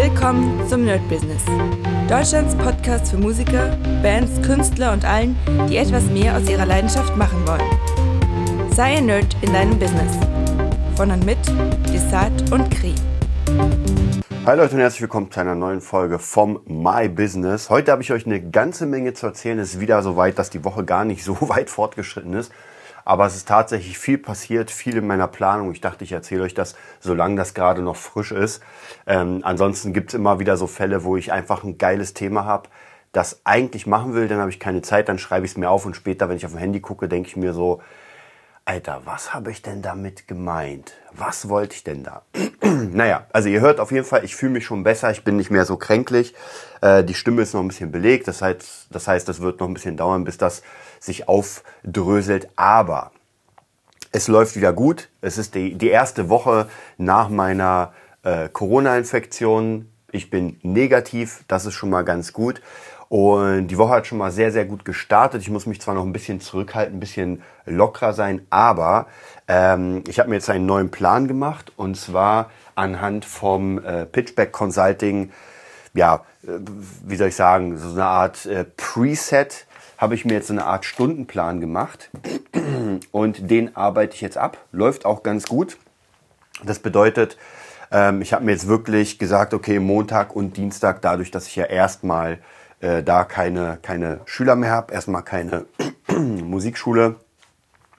Willkommen zum Nerd Business. Deutschlands Podcast für Musiker, Bands, Künstler und allen, die etwas mehr aus ihrer Leidenschaft machen wollen. Sei ein Nerd in deinem Business. Von und mit Desart und Kri. Hi Leute und herzlich willkommen zu einer neuen Folge vom My Business. Heute habe ich euch eine ganze Menge zu erzählen. Es ist wieder so weit, dass die Woche gar nicht so weit fortgeschritten ist. Aber es ist tatsächlich viel passiert, viel in meiner Planung. Ich dachte, ich erzähle euch das, solange das gerade noch frisch ist. Ähm, ansonsten gibt es immer wieder so Fälle, wo ich einfach ein geiles Thema habe, das eigentlich machen will, dann habe ich keine Zeit, dann schreibe ich es mir auf und später, wenn ich auf dem Handy gucke, denke ich mir so, Alter, was habe ich denn damit gemeint? Was wollte ich denn da? naja, also ihr hört auf jeden Fall, ich fühle mich schon besser, ich bin nicht mehr so kränklich. Äh, die Stimme ist noch ein bisschen belegt, das heißt, das heißt, das wird noch ein bisschen dauern, bis das sich aufdröselt. Aber es läuft wieder gut. Es ist die, die erste Woche nach meiner äh, Corona-Infektion. Ich bin negativ, das ist schon mal ganz gut. Und die Woche hat schon mal sehr, sehr gut gestartet. Ich muss mich zwar noch ein bisschen zurückhalten, ein bisschen lockerer sein, aber ähm, ich habe mir jetzt einen neuen Plan gemacht und zwar anhand vom äh, Pitchback Consulting, ja, äh, wie soll ich sagen, so eine Art äh, Preset habe ich mir jetzt so eine Art Stundenplan gemacht und den arbeite ich jetzt ab. Läuft auch ganz gut. Das bedeutet, ähm, ich habe mir jetzt wirklich gesagt, okay, Montag und Dienstag, dadurch, dass ich ja erstmal äh, da keine, keine Schüler mehr habe, erstmal keine Musikschule,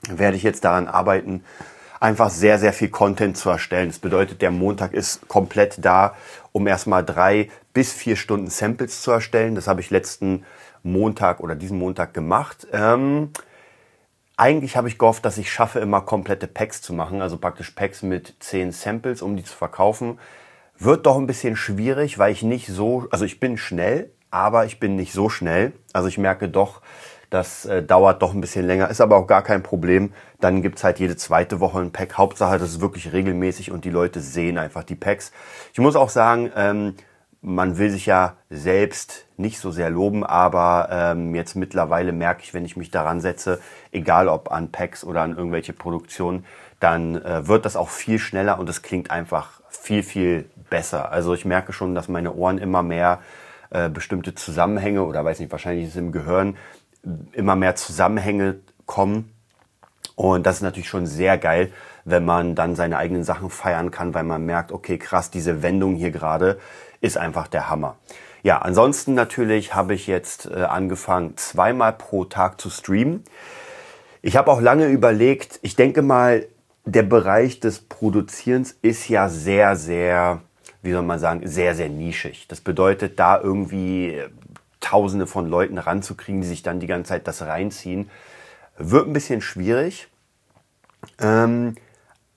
werde ich jetzt daran arbeiten, einfach sehr, sehr viel Content zu erstellen. Das bedeutet, der Montag ist komplett da, um erstmal drei bis vier Stunden Samples zu erstellen. Das habe ich letzten Montag oder diesen Montag gemacht. Ähm, eigentlich habe ich gehofft, dass ich schaffe, immer komplette Packs zu machen, also praktisch Packs mit zehn Samples, um die zu verkaufen. Wird doch ein bisschen schwierig, weil ich nicht so, also ich bin schnell, aber ich bin nicht so schnell. Also ich merke doch, das äh, dauert doch ein bisschen länger, ist aber auch gar kein Problem. Dann gibt's halt jede zweite Woche ein Pack. Hauptsache, das ist wirklich regelmäßig und die Leute sehen einfach die Packs. Ich muss auch sagen, ähm, man will sich ja selbst nicht so sehr loben, aber ähm, jetzt mittlerweile merke ich, wenn ich mich daran setze, egal ob an Packs oder an irgendwelche Produktionen, dann äh, wird das auch viel schneller und es klingt einfach viel, viel besser. Also ich merke schon, dass meine Ohren immer mehr äh, bestimmte Zusammenhänge oder weiß nicht, wahrscheinlich ist es im Gehirn immer mehr Zusammenhänge kommen. Und das ist natürlich schon sehr geil, wenn man dann seine eigenen Sachen feiern kann, weil man merkt, okay, krass, diese Wendung hier gerade ist einfach der Hammer. Ja, ansonsten natürlich habe ich jetzt äh, angefangen, zweimal pro Tag zu streamen. Ich habe auch lange überlegt, ich denke mal, der Bereich des Produzierens ist ja sehr, sehr wie soll man sagen, sehr, sehr nischig. Das bedeutet, da irgendwie äh, Tausende von Leuten ranzukriegen, die sich dann die ganze Zeit das reinziehen, wird ein bisschen schwierig. Ähm,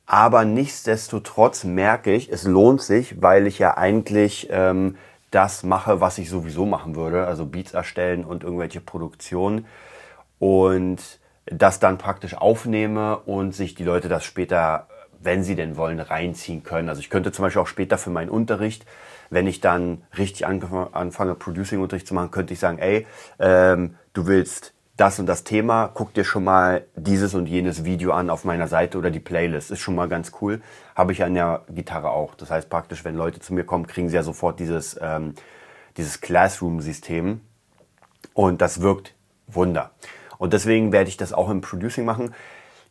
aber nichtsdestotrotz merke ich, es lohnt sich, weil ich ja eigentlich ähm, das mache, was ich sowieso machen würde, also Beats erstellen und irgendwelche Produktionen und das dann praktisch aufnehme und sich die Leute das später wenn sie denn wollen, reinziehen können. Also ich könnte zum Beispiel auch später für meinen Unterricht, wenn ich dann richtig anfange, Producing-Unterricht zu machen, könnte ich sagen, ey, ähm, du willst das und das Thema, guck dir schon mal dieses und jenes Video an auf meiner Seite oder die Playlist. Ist schon mal ganz cool. Habe ich an der Gitarre auch. Das heißt praktisch, wenn Leute zu mir kommen, kriegen sie ja sofort dieses, ähm, dieses Classroom-System. Und das wirkt Wunder. Und deswegen werde ich das auch im Producing machen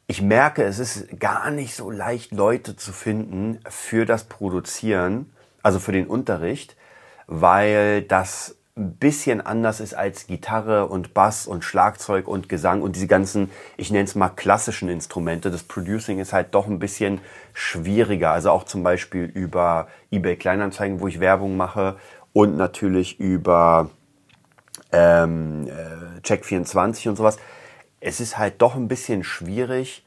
ich merke, es ist gar nicht so leicht, Leute zu finden für das Produzieren, also für den Unterricht, weil das ein bisschen anders ist als Gitarre und Bass und Schlagzeug und Gesang und diese ganzen, ich nenne es mal klassischen Instrumente. Das Producing ist halt doch ein bisschen schwieriger. Also auch zum Beispiel über eBay Kleinanzeigen, wo ich Werbung mache und natürlich über ähm, äh, Check24 und sowas es ist halt doch ein bisschen schwierig,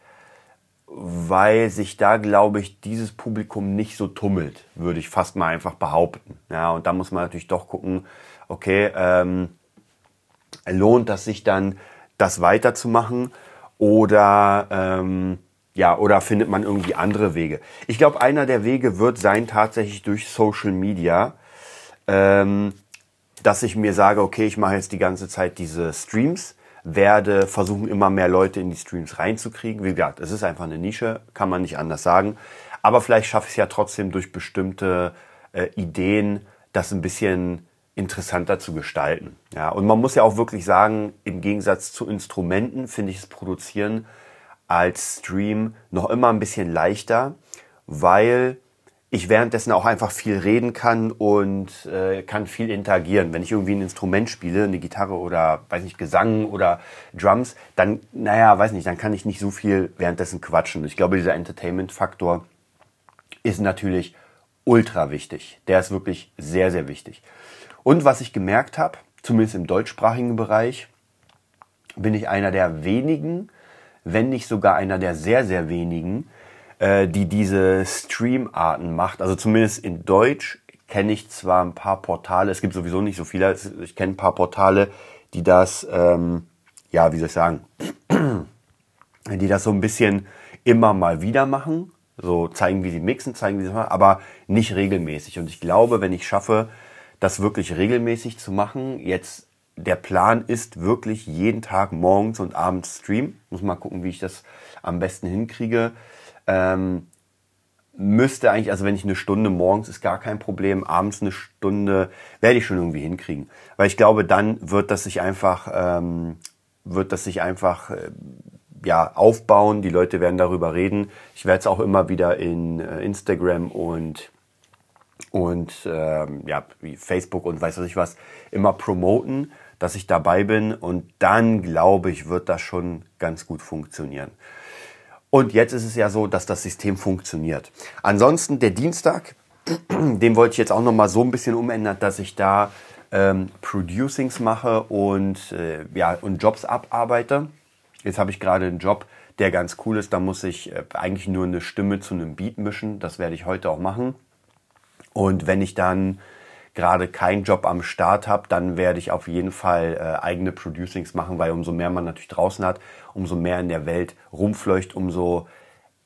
weil sich da, glaube ich, dieses Publikum nicht so tummelt, würde ich fast mal einfach behaupten. Ja, und da muss man natürlich doch gucken, okay, ähm, lohnt das sich dann, das weiterzumachen oder ähm, ja, oder findet man irgendwie andere Wege? Ich glaube, einer der Wege wird sein tatsächlich durch Social Media, ähm, dass ich mir sage, okay, ich mache jetzt die ganze Zeit diese Streams, werde versuchen, immer mehr Leute in die Streams reinzukriegen. Wie gesagt, es ist einfach eine Nische, kann man nicht anders sagen. Aber vielleicht schaffe ich es ja trotzdem durch bestimmte äh, Ideen das ein bisschen interessanter zu gestalten. Ja, und man muss ja auch wirklich sagen, im Gegensatz zu Instrumenten finde ich das Produzieren als Stream noch immer ein bisschen leichter, weil ich währenddessen auch einfach viel reden kann und äh, kann viel interagieren. Wenn ich irgendwie ein Instrument spiele, eine Gitarre oder weiß nicht Gesang oder Drums, dann naja, weiß nicht, dann kann ich nicht so viel währenddessen quatschen. Ich glaube, dieser Entertainment-Faktor ist natürlich ultra wichtig. Der ist wirklich sehr sehr wichtig. Und was ich gemerkt habe, zumindest im deutschsprachigen Bereich, bin ich einer der wenigen, wenn nicht sogar einer der sehr sehr wenigen, äh, die diese Streamarten macht. Also zumindest in Deutsch kenne ich zwar ein paar Portale, es gibt sowieso nicht so viele, ich kenne ein paar Portale, die das, ähm, ja, wie soll ich sagen, die das so ein bisschen immer mal wieder machen, so zeigen, wie sie mixen, zeigen, wie sie machen, aber nicht regelmäßig. Und ich glaube, wenn ich schaffe, das wirklich regelmäßig zu machen, jetzt der Plan ist wirklich jeden Tag morgens und abends streamen. Muss mal gucken, wie ich das am besten hinkriege. Ähm, müsste eigentlich, also wenn ich eine Stunde morgens ist gar kein Problem, abends eine Stunde werde ich schon irgendwie hinkriegen. Weil ich glaube, dann wird das sich einfach, ähm, wird das sich einfach äh, ja, aufbauen. Die Leute werden darüber reden. Ich werde es auch immer wieder in äh, Instagram und und ähm, ja, Facebook und weiß was ich was immer promoten, dass ich dabei bin und dann glaube ich, wird das schon ganz gut funktionieren. Und jetzt ist es ja so, dass das System funktioniert. Ansonsten der Dienstag, den wollte ich jetzt auch noch mal so ein bisschen umändern, dass ich da ähm, Producings mache und, äh, ja, und Jobs abarbeite. Jetzt habe ich gerade einen Job, der ganz cool ist. Da muss ich äh, eigentlich nur eine Stimme zu einem Beat mischen. Das werde ich heute auch machen. Und wenn ich dann gerade keinen Job am Start habe, dann werde ich auf jeden Fall äh, eigene Producings machen, weil umso mehr man natürlich draußen hat, umso mehr in der Welt rumfleucht, umso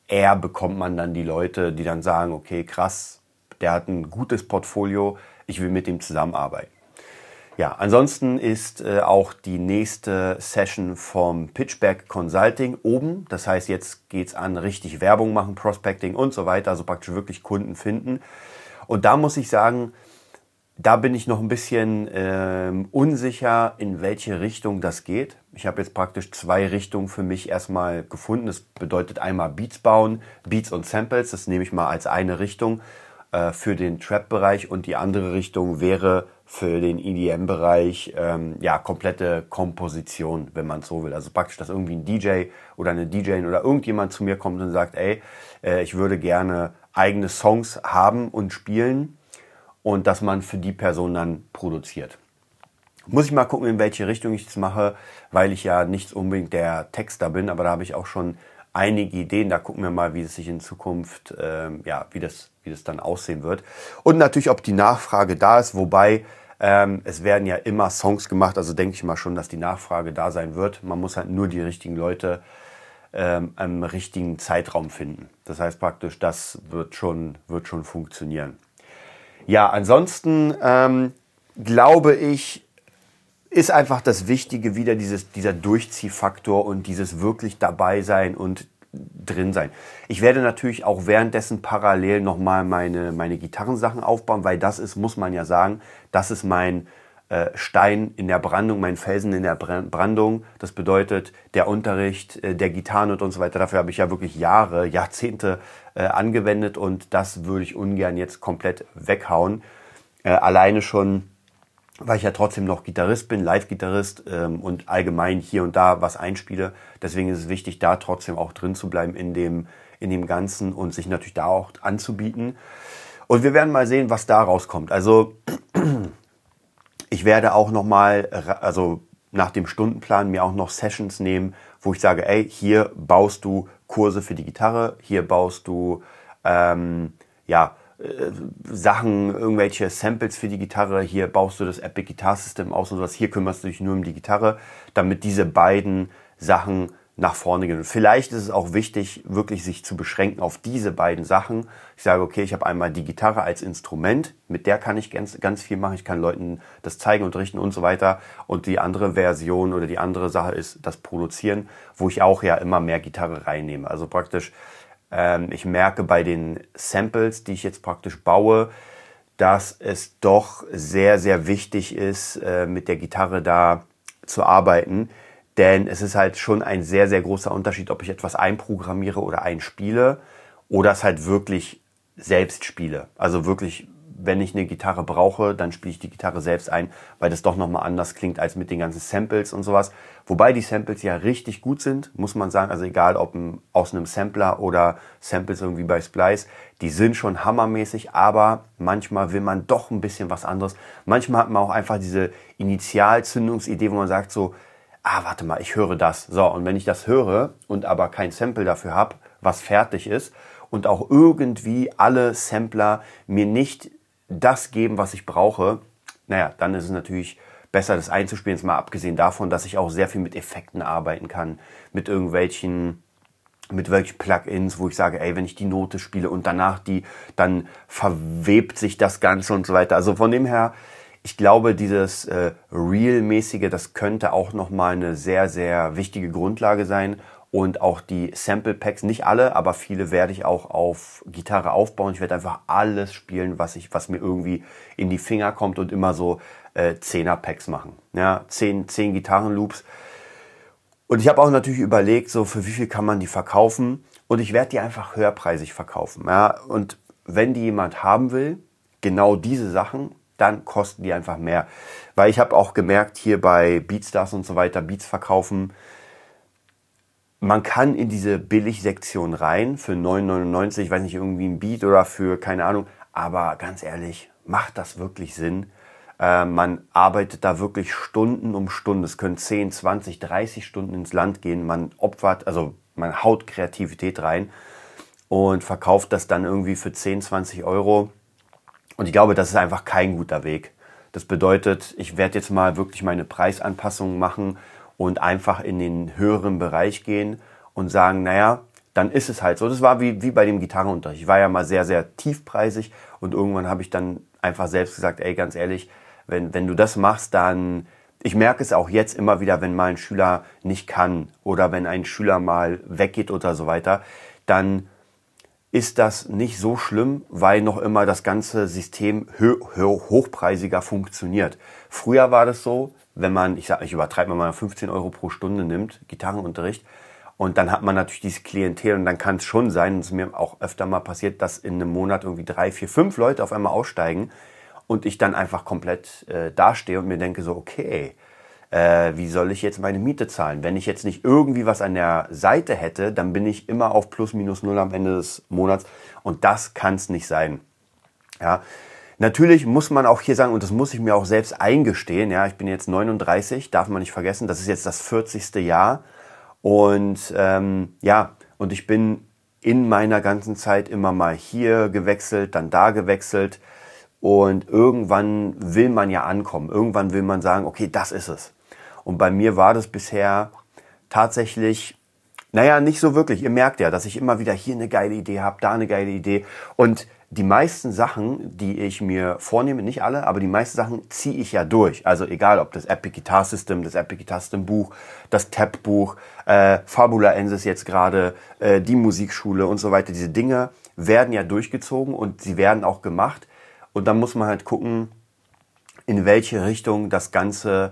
eher bekommt man dann die Leute, die dann sagen, okay, krass, der hat ein gutes Portfolio, ich will mit dem zusammenarbeiten. Ja, ansonsten ist äh, auch die nächste Session vom Pitchback Consulting oben. Das heißt, jetzt geht's an richtig Werbung machen, Prospecting und so weiter, also praktisch wirklich Kunden finden. Und da muss ich sagen, da bin ich noch ein bisschen ähm, unsicher, in welche Richtung das geht. Ich habe jetzt praktisch zwei Richtungen für mich erstmal gefunden. Das bedeutet einmal Beats bauen, Beats und Samples. Das nehme ich mal als eine Richtung äh, für den Trap-Bereich und die andere Richtung wäre für den EDM-Bereich ähm, ja komplette Komposition, wenn man so will. Also praktisch, dass irgendwie ein DJ oder eine DJ oder irgendjemand zu mir kommt und sagt, ey, äh, ich würde gerne eigene Songs haben und spielen und dass man für die Person dann produziert. Muss ich mal gucken, in welche Richtung ich das mache, weil ich ja nicht unbedingt der Texter bin, aber da habe ich auch schon einige Ideen. Da gucken wir mal, wie es sich in Zukunft, ähm, ja, wie das, wie das dann aussehen wird. Und natürlich, ob die Nachfrage da ist, wobei ähm, es werden ja immer Songs gemacht, also denke ich mal schon, dass die Nachfrage da sein wird. Man muss halt nur die richtigen Leute ähm, im richtigen Zeitraum finden. Das heißt praktisch, das wird schon, wird schon funktionieren. Ja, ansonsten ähm, glaube ich, ist einfach das Wichtige wieder dieses, dieser Durchziehfaktor und dieses wirklich dabei sein und drin sein. Ich werde natürlich auch währenddessen parallel nochmal meine, meine Gitarrensachen aufbauen, weil das ist, muss man ja sagen, das ist mein Stein in der Brandung, mein Felsen in der Brandung. Das bedeutet der Unterricht, äh, der Gitarren und so weiter. Dafür habe ich ja wirklich Jahre, Jahrzehnte äh, angewendet und das würde ich ungern jetzt komplett weghauen. Äh, alleine schon, weil ich ja trotzdem noch Gitarrist bin, Live-Gitarrist ähm, und allgemein hier und da was einspiele. Deswegen ist es wichtig, da trotzdem auch drin zu bleiben in dem, in dem Ganzen und sich natürlich da auch anzubieten. Und wir werden mal sehen, was da rauskommt. Also ich werde auch nochmal, also nach dem Stundenplan mir auch noch Sessions nehmen, wo ich sage, ey, hier baust du Kurse für die Gitarre, hier baust du ähm, ja äh, Sachen, irgendwelche Samples für die Gitarre, hier baust du das Epic Guitar System aus und sowas, hier kümmerst du dich nur um die Gitarre, damit diese beiden Sachen nach vorne gehen. Und vielleicht ist es auch wichtig, wirklich sich zu beschränken auf diese beiden Sachen. Ich sage, okay, ich habe einmal die Gitarre als Instrument, mit der kann ich ganz, ganz viel machen. Ich kann Leuten das zeigen, unterrichten und so weiter. Und die andere Version oder die andere Sache ist das Produzieren, wo ich auch ja immer mehr Gitarre reinnehme. Also praktisch, ähm, ich merke bei den Samples, die ich jetzt praktisch baue, dass es doch sehr, sehr wichtig ist, äh, mit der Gitarre da zu arbeiten. Denn es ist halt schon ein sehr, sehr großer Unterschied, ob ich etwas einprogrammiere oder einspiele oder es halt wirklich selbst spiele. Also wirklich wenn ich eine Gitarre brauche, dann spiele ich die Gitarre selbst ein, weil das doch nochmal anders klingt als mit den ganzen Samples und sowas. Wobei die Samples ja richtig gut sind, muss man sagen. Also egal ob aus einem Sampler oder Samples irgendwie bei Splice, die sind schon hammermäßig, aber manchmal will man doch ein bisschen was anderes. Manchmal hat man auch einfach diese Initialzündungsidee, wo man sagt so, ah, warte mal, ich höre das. So, und wenn ich das höre und aber kein Sample dafür habe, was fertig ist, und auch irgendwie alle Sampler mir nicht das geben, was ich brauche, naja, dann ist es natürlich besser, das einzuspielen. Jetzt mal abgesehen davon, dass ich auch sehr viel mit Effekten arbeiten kann, mit irgendwelchen mit welchen Plugins, wo ich sage, ey, wenn ich die Note spiele und danach die, dann verwebt sich das Ganze und so weiter. Also von dem her, ich glaube, dieses äh, Real-mäßige, das könnte auch nochmal eine sehr, sehr wichtige Grundlage sein, und auch die Sample Packs, nicht alle, aber viele werde ich auch auf Gitarre aufbauen. Ich werde einfach alles spielen, was ich, was mir irgendwie in die Finger kommt und immer so äh, 10er Packs machen. Ja, 10, 10 Gitarrenloops. Und ich habe auch natürlich überlegt, so für wie viel kann man die verkaufen. Und ich werde die einfach höherpreisig verkaufen. Ja, und wenn die jemand haben will, genau diese Sachen, dann kosten die einfach mehr. Weil ich habe auch gemerkt, hier bei Beatstars und so weiter, Beats verkaufen, man kann in diese Billigsektion rein für 9,99, ich weiß nicht, irgendwie ein Beat oder für keine Ahnung. Aber ganz ehrlich, macht das wirklich Sinn? Äh, man arbeitet da wirklich Stunden um Stunden. Es können 10, 20, 30 Stunden ins Land gehen. Man opfert, also man haut Kreativität rein und verkauft das dann irgendwie für 10, 20 Euro. Und ich glaube, das ist einfach kein guter Weg. Das bedeutet, ich werde jetzt mal wirklich meine Preisanpassungen machen und einfach in den höheren Bereich gehen und sagen, naja, dann ist es halt so. Das war wie, wie bei dem Gitarrenunterricht. Ich war ja mal sehr, sehr tiefpreisig und irgendwann habe ich dann einfach selbst gesagt, ey, ganz ehrlich, wenn, wenn du das machst, dann, ich merke es auch jetzt immer wieder, wenn mal ein Schüler nicht kann oder wenn ein Schüler mal weggeht oder so weiter, dann ist das nicht so schlimm, weil noch immer das ganze System hochpreisiger funktioniert. Früher war das so, wenn man, ich sage, ich übertreibe mal 15 Euro pro Stunde nimmt, Gitarrenunterricht, und dann hat man natürlich dieses Klientel und dann kann es schon sein, es ist mir auch öfter mal passiert, dass in einem Monat irgendwie drei, vier, fünf Leute auf einmal aussteigen und ich dann einfach komplett äh, dastehe und mir denke so, okay, äh, wie soll ich jetzt meine Miete zahlen? Wenn ich jetzt nicht irgendwie was an der Seite hätte, dann bin ich immer auf plus minus null am Ende des Monats und das kann es nicht sein. Ja, Natürlich muss man auch hier sagen, und das muss ich mir auch selbst eingestehen, ja, ich bin jetzt 39, darf man nicht vergessen, das ist jetzt das 40. Jahr. Und ähm, ja, und ich bin in meiner ganzen Zeit immer mal hier gewechselt, dann da gewechselt. Und irgendwann will man ja ankommen. Irgendwann will man sagen, okay, das ist es. Und bei mir war das bisher tatsächlich, naja, nicht so wirklich. Ihr merkt ja, dass ich immer wieder hier eine geile Idee habe, da eine geile Idee. Und die meisten Sachen, die ich mir vornehme, nicht alle, aber die meisten Sachen ziehe ich ja durch. Also egal, ob das Epic Guitar System, das Epic Guitar System Buch, das Tab Buch, äh, Fabula Ensis jetzt gerade, äh, die Musikschule und so weiter. Diese Dinge werden ja durchgezogen und sie werden auch gemacht. Und dann muss man halt gucken, in welche Richtung das Ganze,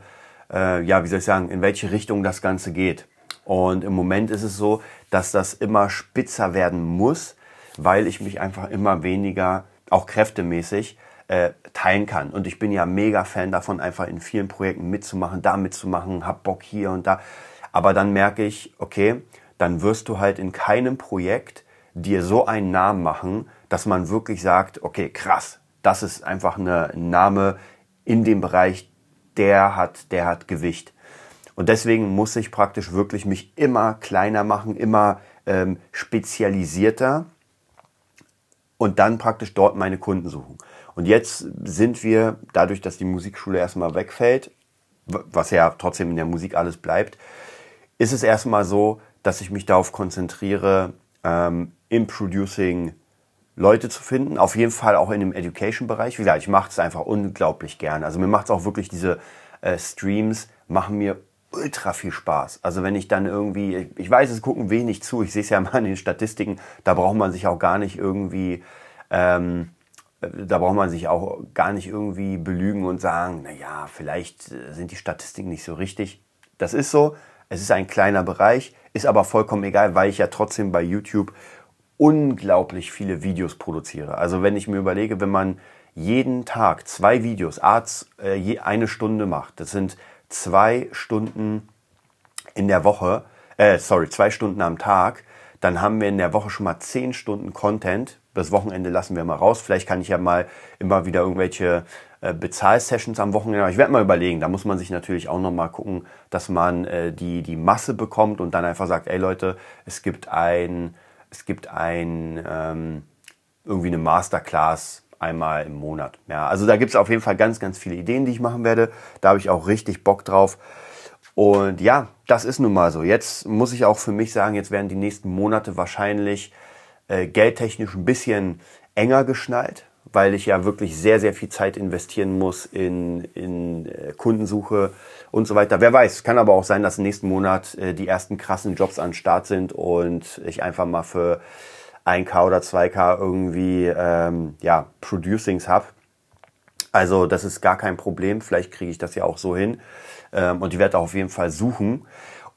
äh, ja, wie soll ich sagen, in welche Richtung das Ganze geht. Und im Moment ist es so, dass das immer spitzer werden muss, weil ich mich einfach immer weniger, auch kräftemäßig, äh, teilen kann. Und ich bin ja mega Fan davon, einfach in vielen Projekten mitzumachen, da mitzumachen, hab Bock hier und da. Aber dann merke ich, okay, dann wirst du halt in keinem Projekt dir so einen Namen machen, dass man wirklich sagt, okay, krass, das ist einfach ein Name in dem Bereich, der hat, der hat Gewicht. Und deswegen muss ich praktisch wirklich mich immer kleiner machen, immer ähm, spezialisierter und dann praktisch dort meine Kunden suchen. Und jetzt sind wir, dadurch, dass die Musikschule erstmal wegfällt, was ja trotzdem in der Musik alles bleibt, ist es erstmal so, dass ich mich darauf konzentriere, ähm, im Producing Leute zu finden. Auf jeden Fall auch in dem Education-Bereich. Wie gesagt, ich mache es einfach unglaublich gern. Also mir macht es auch wirklich diese äh, Streams, machen mir ultra viel Spaß. Also wenn ich dann irgendwie, ich weiß, es gucken wenig zu, ich sehe es ja mal in den Statistiken, da braucht man sich auch gar nicht irgendwie ähm, da braucht man sich auch gar nicht irgendwie belügen und sagen, naja, vielleicht äh, sind die Statistiken nicht so richtig. Das ist so. Es ist ein kleiner Bereich, ist aber vollkommen egal, weil ich ja trotzdem bei YouTube unglaublich viele Videos produziere. Also wenn ich mir überlege, wenn man jeden Tag zwei Videos, äh, eine Stunde macht, das sind zwei Stunden in der Woche, äh, sorry, zwei Stunden am Tag, dann haben wir in der Woche schon mal zehn Stunden Content. Das Wochenende lassen wir mal raus. Vielleicht kann ich ja mal immer wieder irgendwelche äh, Bezahlsessions am Wochenende. Ich werde mal überlegen. Da muss man sich natürlich auch noch mal gucken, dass man äh, die, die Masse bekommt und dann einfach sagt, ey Leute, es gibt ein, es gibt ein, ähm, irgendwie eine Masterclass einmal im Monat. Ja, also da gibt es auf jeden Fall ganz, ganz viele Ideen, die ich machen werde. Da habe ich auch richtig Bock drauf. Und ja, das ist nun mal so. Jetzt muss ich auch für mich sagen, jetzt werden die nächsten Monate wahrscheinlich äh, geldtechnisch ein bisschen enger geschnallt, weil ich ja wirklich sehr, sehr viel Zeit investieren muss in, in äh, Kundensuche und so weiter. Wer weiß, kann aber auch sein, dass nächsten Monat äh, die ersten krassen Jobs an Start sind und ich einfach mal für 1K oder 2K irgendwie ähm, ja, Producings habe. Also das ist gar kein Problem. Vielleicht kriege ich das ja auch so hin. Ähm, und ich werde auch auf jeden Fall suchen.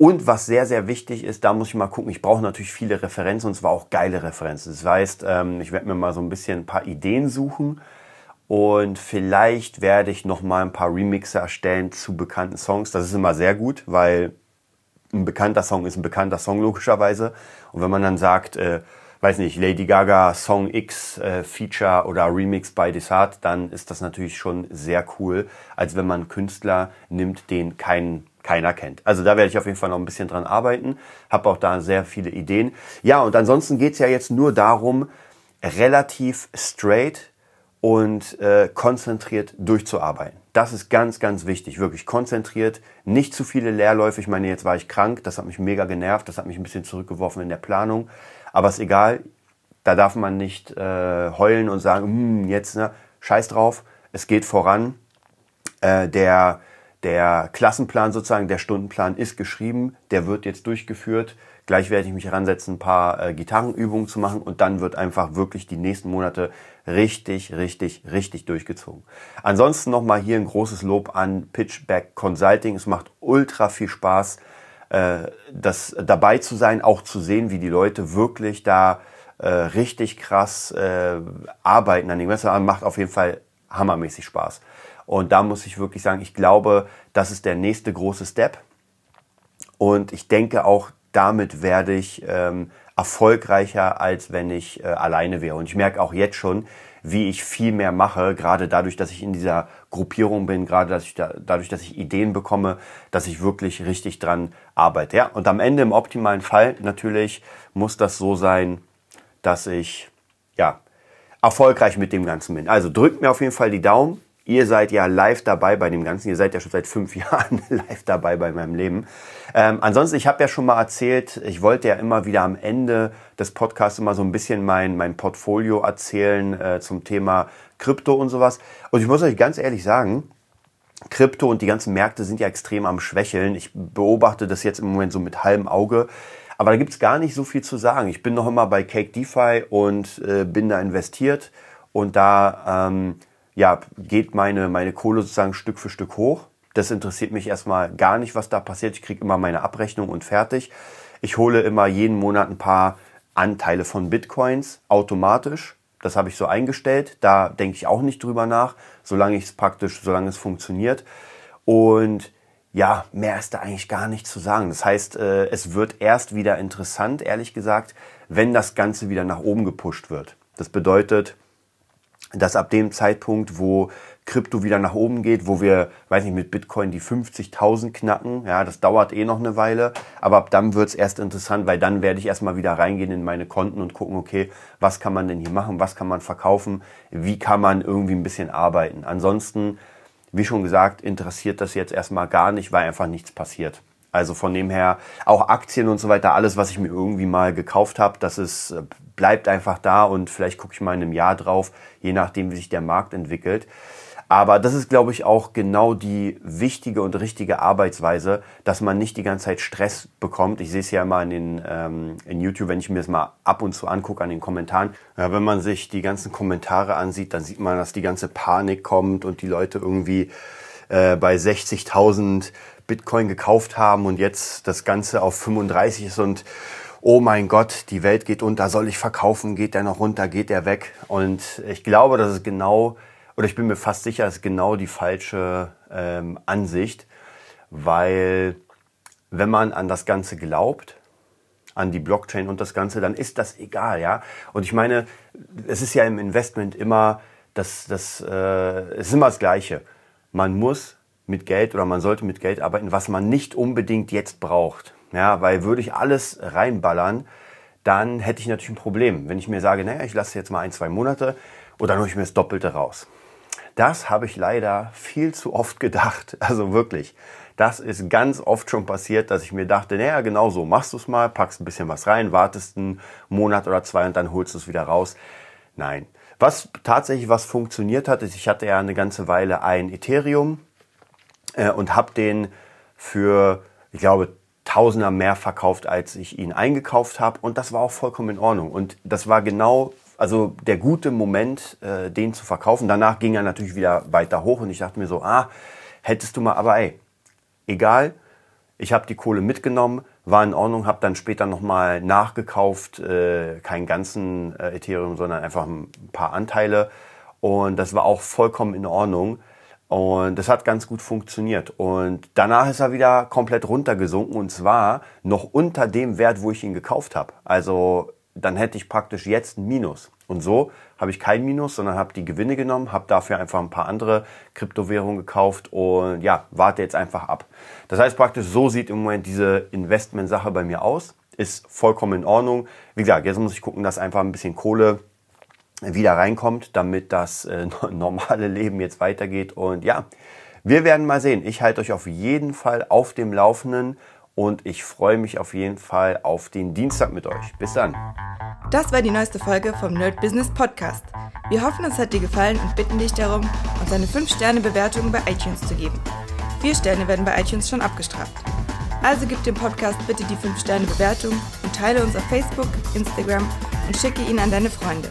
Und was sehr, sehr wichtig ist, da muss ich mal gucken, ich brauche natürlich viele Referenzen und zwar auch geile Referenzen. Das heißt, ähm, ich werde mir mal so ein bisschen ein paar Ideen suchen und vielleicht werde ich noch mal ein paar Remixe erstellen zu bekannten Songs. Das ist immer sehr gut, weil ein bekannter Song ist ein bekannter Song logischerweise. Und wenn man dann sagt, äh, weiß nicht, Lady Gaga Song X äh, Feature oder Remix by Desart, dann ist das natürlich schon sehr cool, als wenn man einen Künstler nimmt, den kein, keiner kennt. Also da werde ich auf jeden Fall noch ein bisschen dran arbeiten, habe auch da sehr viele Ideen. Ja, und ansonsten geht's ja jetzt nur darum, relativ straight und äh, konzentriert durchzuarbeiten. Das ist ganz, ganz wichtig, wirklich konzentriert, nicht zu viele Leerläufe. Ich meine, jetzt war ich krank, das hat mich mega genervt, das hat mich ein bisschen zurückgeworfen in der Planung. Aber ist egal, da darf man nicht äh, heulen und sagen, hm, jetzt, ne, scheiß drauf, es geht voran. Äh, der, der Klassenplan sozusagen, der Stundenplan ist geschrieben, der wird jetzt durchgeführt. Gleich werde ich mich heransetzen, ein paar äh, Gitarrenübungen zu machen und dann wird einfach wirklich die nächsten Monate richtig, richtig, richtig durchgezogen. Ansonsten nochmal hier ein großes Lob an Pitchback Consulting. Es macht ultra viel Spaß äh, das dabei zu sein, auch zu sehen, wie die Leute wirklich da äh, richtig krass äh, arbeiten an dem Ganzen, macht auf jeden Fall hammermäßig Spaß. Und da muss ich wirklich sagen, ich glaube, das ist der nächste große Step. Und ich denke auch, damit werde ich ähm, erfolgreicher, als wenn ich äh, alleine wäre. Und ich merke auch jetzt schon, wie ich viel mehr mache, gerade dadurch, dass ich in dieser Gruppierung bin, gerade dass ich da, dadurch, dass ich Ideen bekomme, dass ich wirklich richtig dran arbeite. Ja, und am Ende im optimalen Fall natürlich muss das so sein, dass ich ja erfolgreich mit dem Ganzen bin. Also drückt mir auf jeden Fall die Daumen. Ihr seid ja live dabei bei dem Ganzen. Ihr seid ja schon seit fünf Jahren live dabei bei meinem Leben. Ähm, ansonsten, ich habe ja schon mal erzählt, ich wollte ja immer wieder am Ende des Podcasts immer so ein bisschen mein, mein Portfolio erzählen äh, zum Thema Krypto und sowas. Und ich muss euch ganz ehrlich sagen, Krypto und die ganzen Märkte sind ja extrem am Schwächeln. Ich beobachte das jetzt im Moment so mit halbem Auge. Aber da gibt's gar nicht so viel zu sagen. Ich bin noch immer bei Cake DeFi und äh, bin da investiert. Und da ähm, ja, geht meine, meine Kohle sozusagen Stück für Stück hoch. Das interessiert mich erstmal gar nicht, was da passiert. Ich kriege immer meine Abrechnung und fertig. Ich hole immer jeden Monat ein paar Anteile von Bitcoins automatisch. Das habe ich so eingestellt. Da denke ich auch nicht drüber nach, solange ich es praktisch, solange es funktioniert. Und ja, mehr ist da eigentlich gar nicht zu sagen. Das heißt, äh, es wird erst wieder interessant, ehrlich gesagt, wenn das Ganze wieder nach oben gepusht wird. Das bedeutet, dass ab dem Zeitpunkt, wo Krypto wieder nach oben geht, wo wir, weiß nicht, mit Bitcoin die 50.000 knacken. Ja, das dauert eh noch eine Weile. Aber ab dann wird's erst interessant, weil dann werde ich erstmal wieder reingehen in meine Konten und gucken, okay, was kann man denn hier machen? Was kann man verkaufen? Wie kann man irgendwie ein bisschen arbeiten? Ansonsten, wie schon gesagt, interessiert das jetzt erstmal gar nicht, weil einfach nichts passiert. Also von dem her auch Aktien und so weiter, alles, was ich mir irgendwie mal gekauft habe, das ist, äh, bleibt einfach da und vielleicht gucke ich mal in einem Jahr drauf, je nachdem, wie sich der Markt entwickelt. Aber das ist, glaube ich, auch genau die wichtige und richtige Arbeitsweise, dass man nicht die ganze Zeit Stress bekommt. Ich sehe es ja immer in, den, ähm, in YouTube, wenn ich mir das mal ab und zu angucke an den Kommentaren. Ja, wenn man sich die ganzen Kommentare ansieht, dann sieht man, dass die ganze Panik kommt und die Leute irgendwie äh, bei 60.000 Bitcoin gekauft haben und jetzt das Ganze auf 35 ist und oh mein Gott, die Welt geht unter, soll ich verkaufen, geht der noch runter, geht der weg? Und ich glaube, das ist genau oder ich bin mir fast sicher, es ist genau die falsche ähm, Ansicht, weil wenn man an das Ganze glaubt, an die Blockchain und das Ganze, dann ist das egal, ja. Und ich meine, es ist ja im Investment immer das, das, äh, ist immer das Gleiche. Man muss mit Geld oder man sollte mit Geld arbeiten, was man nicht unbedingt jetzt braucht. Ja, weil würde ich alles reinballern, dann hätte ich natürlich ein Problem. Wenn ich mir sage, naja, ich lasse jetzt mal ein, zwei Monate und dann hole ich mir das Doppelte raus. Das habe ich leider viel zu oft gedacht. Also wirklich. Das ist ganz oft schon passiert, dass ich mir dachte, naja, genau so machst du es mal, packst ein bisschen was rein, wartest einen Monat oder zwei und dann holst du es wieder raus. Nein. Was tatsächlich was funktioniert hat, ist, ich hatte ja eine ganze Weile ein Ethereum äh, und habe den für, ich glaube, Tausender mehr verkauft, als ich ihn eingekauft habe. Und das war auch vollkommen in Ordnung. Und das war genau also der gute Moment, äh, den zu verkaufen. Danach ging er natürlich wieder weiter hoch und ich dachte mir so, ah, hättest du mal, aber ey, egal, ich habe die Kohle mitgenommen, war in Ordnung, habe dann später nochmal nachgekauft, äh, keinen ganzen äh, Ethereum, sondern einfach ein paar Anteile und das war auch vollkommen in Ordnung. Und das hat ganz gut funktioniert. Und danach ist er wieder komplett runtergesunken und zwar noch unter dem Wert, wo ich ihn gekauft habe. Also dann hätte ich praktisch jetzt ein Minus. Und so habe ich kein Minus, sondern habe die Gewinne genommen, habe dafür einfach ein paar andere Kryptowährungen gekauft und ja, warte jetzt einfach ab. Das heißt praktisch, so sieht im Moment diese Investment-Sache bei mir aus. Ist vollkommen in Ordnung. Wie gesagt, jetzt muss ich gucken, dass einfach ein bisschen Kohle wieder reinkommt, damit das äh, normale Leben jetzt weitergeht. Und ja, wir werden mal sehen. Ich halte euch auf jeden Fall auf dem Laufenden und ich freue mich auf jeden Fall auf den Dienstag mit euch. Bis dann. Das war die neueste Folge vom Nerd Business Podcast. Wir hoffen, es hat dir gefallen und bitten dich darum, uns eine 5-Sterne-Bewertung bei iTunes zu geben. Vier Sterne werden bei iTunes schon abgestraft. Also gib dem Podcast bitte die 5-Sterne-Bewertung und teile uns auf Facebook, Instagram und schicke ihn an deine Freunde.